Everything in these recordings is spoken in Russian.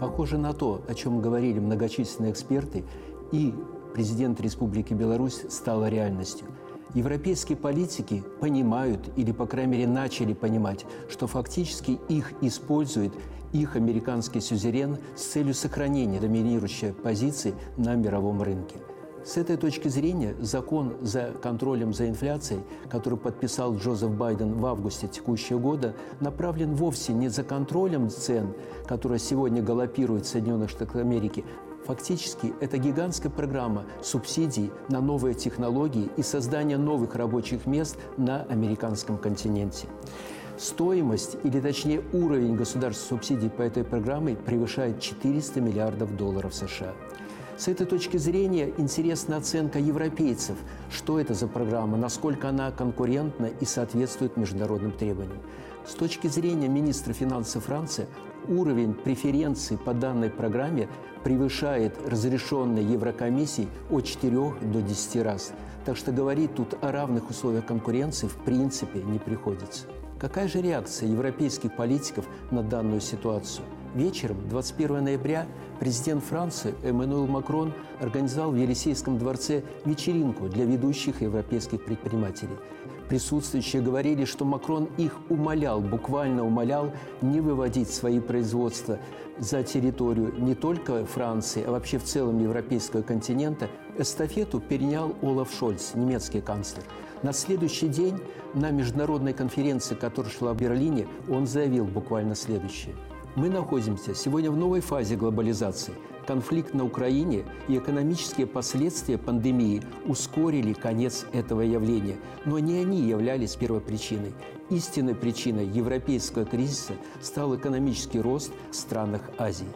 Похоже на то, о чем говорили многочисленные эксперты, и президент Республики Беларусь стала реальностью. Европейские политики понимают, или, по крайней мере, начали понимать, что фактически их использует их американский сюзерен с целью сохранения доминирующей позиции на мировом рынке. С этой точки зрения закон за контролем за инфляцией, который подписал Джозеф Байден в августе текущего года, направлен вовсе не за контролем цен, которая сегодня галопирует в Соединенных Штатах Америки, Фактически это гигантская программа субсидий на новые технологии и создание новых рабочих мест на американском континенте. Стоимость, или точнее уровень государственных субсидий по этой программе превышает 400 миллиардов долларов США. С этой точки зрения интересна оценка европейцев, что это за программа, насколько она конкурентна и соответствует международным требованиям. С точки зрения министра финансов Франции, уровень преференций по данной программе превышает разрешенный Еврокомиссией от 4 до 10 раз. Так что говорить тут о равных условиях конкуренции в принципе не приходится. Какая же реакция европейских политиков на данную ситуацию? Вечером 21 ноября президент Франции Эммануэл Макрон организовал в Елисейском дворце вечеринку для ведущих европейских предпринимателей. Присутствующие говорили, что Макрон их умолял, буквально умолял не выводить свои производства за территорию не только Франции, а вообще в целом европейского континента. Эстафету перенял Олаф Шольц, немецкий канцлер. На следующий день на международной конференции, которая шла в Берлине, он заявил буквально следующее – мы находимся сегодня в новой фазе глобализации. Конфликт на Украине и экономические последствия пандемии ускорили конец этого явления, но не они являлись первопричиной. Истинной причиной европейского кризиса стал экономический рост в странах Азии.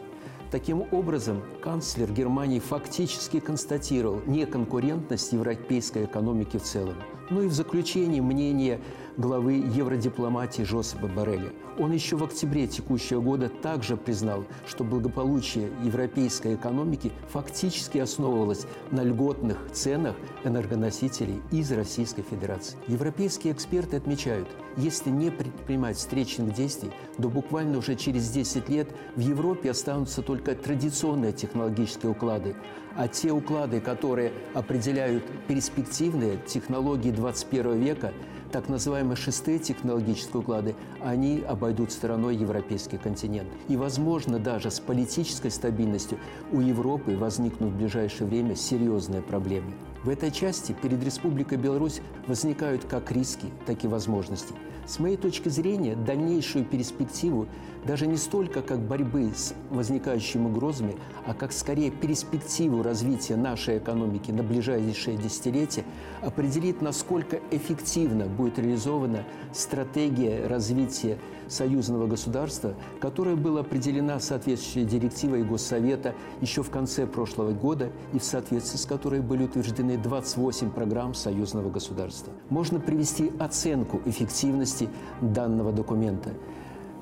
Таким образом, канцлер Германии фактически констатировал неконкурентность европейской экономики в целом. Ну и в заключении мнение главы евродипломатии Жозепа Барреля. Он еще в октябре текущего года также признал, что благополучие европейской экономики фактически основывалось на льготных ценах энергоносителей из Российской Федерации. Европейские эксперты отмечают, если не предпринимать встречных действий, то буквально уже через 10 лет в Европе останутся только традиционные технологические уклады, а те уклады, которые определяют перспективные технологии 21 века, так называемые шестые технологические уклады, они обойдут стороной европейский континент. И, возможно, даже с политической стабильностью у Европы возникнут в ближайшее время серьезные проблемы. В этой части перед Республикой Беларусь возникают как риски, так и возможности – с моей точки зрения, дальнейшую перспективу даже не столько как борьбы с возникающими угрозами, а как скорее перспективу развития нашей экономики на ближайшие десятилетия определит, насколько эффективно будет реализована стратегия развития союзного государства, которая была определена соответствующей директивой Госсовета еще в конце прошлого года и в соответствии с которой были утверждены 28 программ союзного государства. Можно привести оценку эффективности данного документа.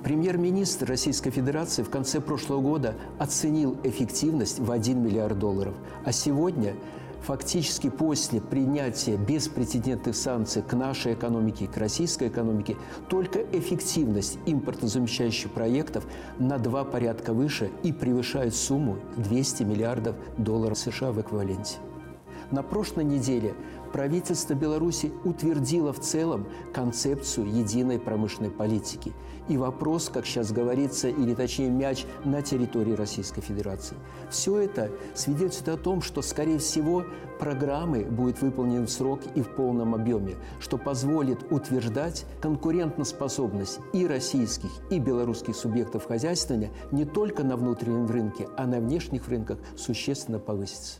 Премьер-министр Российской Федерации в конце прошлого года оценил эффективность в 1 миллиард долларов, а сегодня фактически после принятия беспрецедентных санкций к нашей экономике, к российской экономике, только эффективность импортозамещающих проектов на два порядка выше и превышает сумму 200 миллиардов долларов США в эквиваленте. На прошлой неделе правительство Беларуси утвердило в целом концепцию единой промышленной политики. И вопрос, как сейчас говорится, или точнее мяч на территории Российской Федерации. Все это свидетельствует о том, что, скорее всего, программы будут выполнены в срок и в полном объеме, что позволит утверждать конкурентоспособность и российских, и белорусских субъектов хозяйствования не только на внутреннем рынке, а на внешних рынках существенно повысится.